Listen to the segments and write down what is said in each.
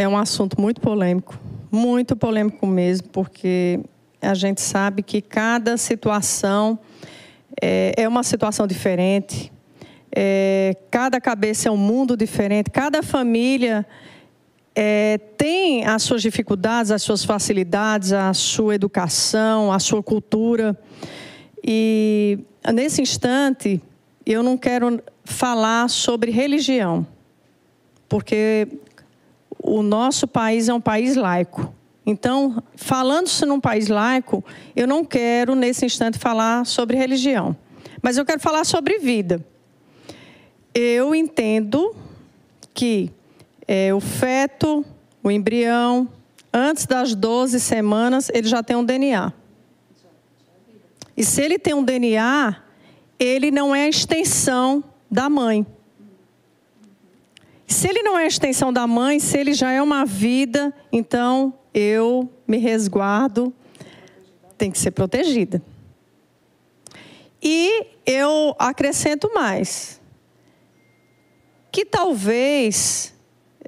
é um assunto muito polêmico, muito polêmico mesmo, porque a gente sabe que cada situação é, é uma situação diferente, é, cada cabeça é um mundo diferente, cada família é, tem as suas dificuldades, as suas facilidades, a sua educação, a sua cultura. E nesse instante, eu não quero falar sobre religião, porque o nosso país é um país laico. Então, falando-se num país laico, eu não quero, nesse instante, falar sobre religião. Mas eu quero falar sobre vida. Eu entendo que é, o feto, o embrião, antes das 12 semanas, ele já tem um DNA. E se ele tem um DNA, ele não é a extensão da mãe. Se ele não é a extensão da mãe, se ele já é uma vida, então eu me resguardo, tem que ser protegida. E eu acrescento mais, que talvez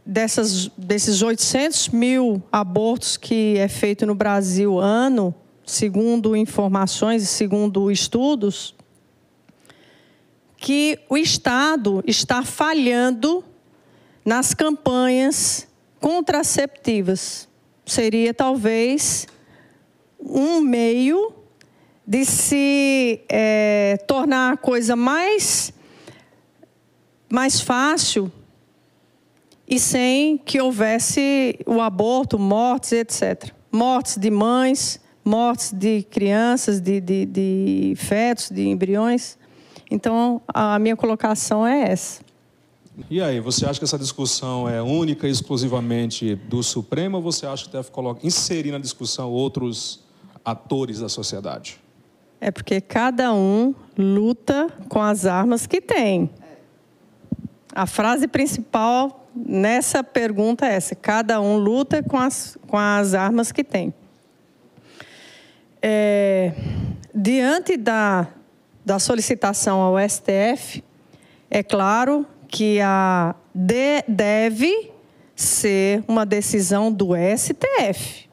dessas, desses 800 mil abortos que é feito no Brasil ano, segundo informações e segundo estudos, que o Estado está falhando nas campanhas contraceptivas. Seria talvez um meio de se é, tornar a coisa mais, mais fácil e sem que houvesse o aborto, mortes, etc. Mortes de mães, mortes de crianças, de, de, de fetos, de embriões. Então, a minha colocação é essa. E aí, você acha que essa discussão é única e exclusivamente do Supremo ou você acha que deve inserir na discussão outros atores da sociedade? É porque cada um luta com as armas que tem. A frase principal nessa pergunta é essa: cada um luta com as, com as armas que tem. É, diante da, da solicitação ao STF, é claro que a de, deve ser uma decisão do STF.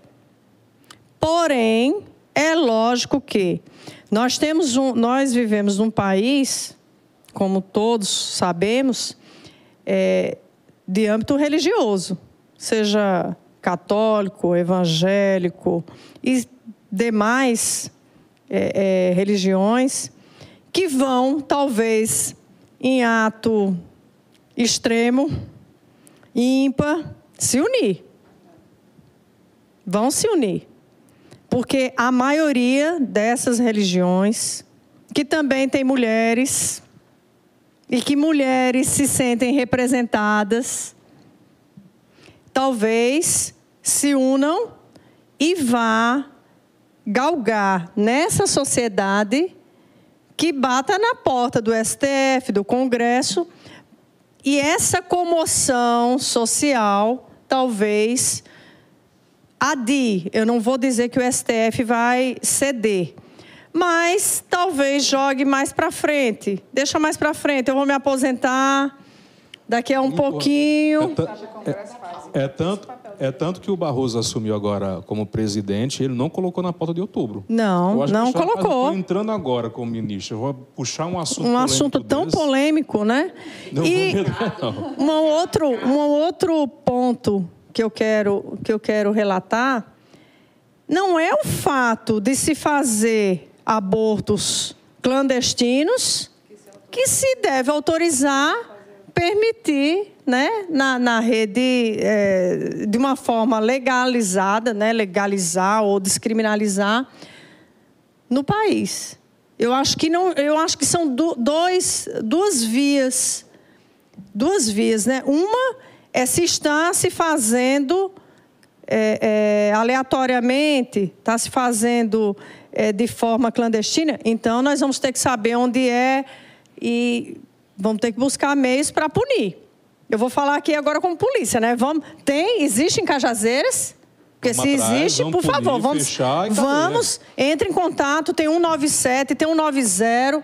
Porém, é lógico que nós temos um, nós vivemos num país, como todos sabemos, é, de âmbito religioso, seja católico, evangélico e demais é, é, religiões que vão talvez em ato extremo, ímpar, se unir. Vão se unir. Porque a maioria dessas religiões, que também tem mulheres, e que mulheres se sentem representadas, talvez se unam e vá galgar nessa sociedade que bata na porta do STF, do Congresso, e essa comoção social talvez adie. Eu não vou dizer que o STF vai ceder, mas talvez jogue mais para frente. Deixa mais para frente. Eu vou me aposentar daqui a um pouquinho. É, é, é tanto é tanto que o Barroso assumiu agora como presidente, ele não colocou na pauta de outubro. Não, não colocou. entrando agora como ministro, eu vou puxar um assunto Um assunto tão desse. polêmico, né? Não e um outro, um outro ponto que eu quero que eu quero relatar não é o fato de se fazer abortos clandestinos que se deve autorizar, permitir né, na, na rede é, de uma forma legalizada, né, legalizar ou descriminalizar no país. Eu acho que não, eu acho que são do, dois, duas vias, duas vias, né? Uma é se está se fazendo é, é, aleatoriamente, está se fazendo é, de forma clandestina, então nós vamos ter que saber onde é e vamos ter que buscar meios para punir. Eu vou falar aqui agora como polícia, né? Vamos, tem, existe em Cajazeiras? Porque vamos se atrás, existe, por punir, favor, vamos, vamos, entre em contato, tem 197, tem 190,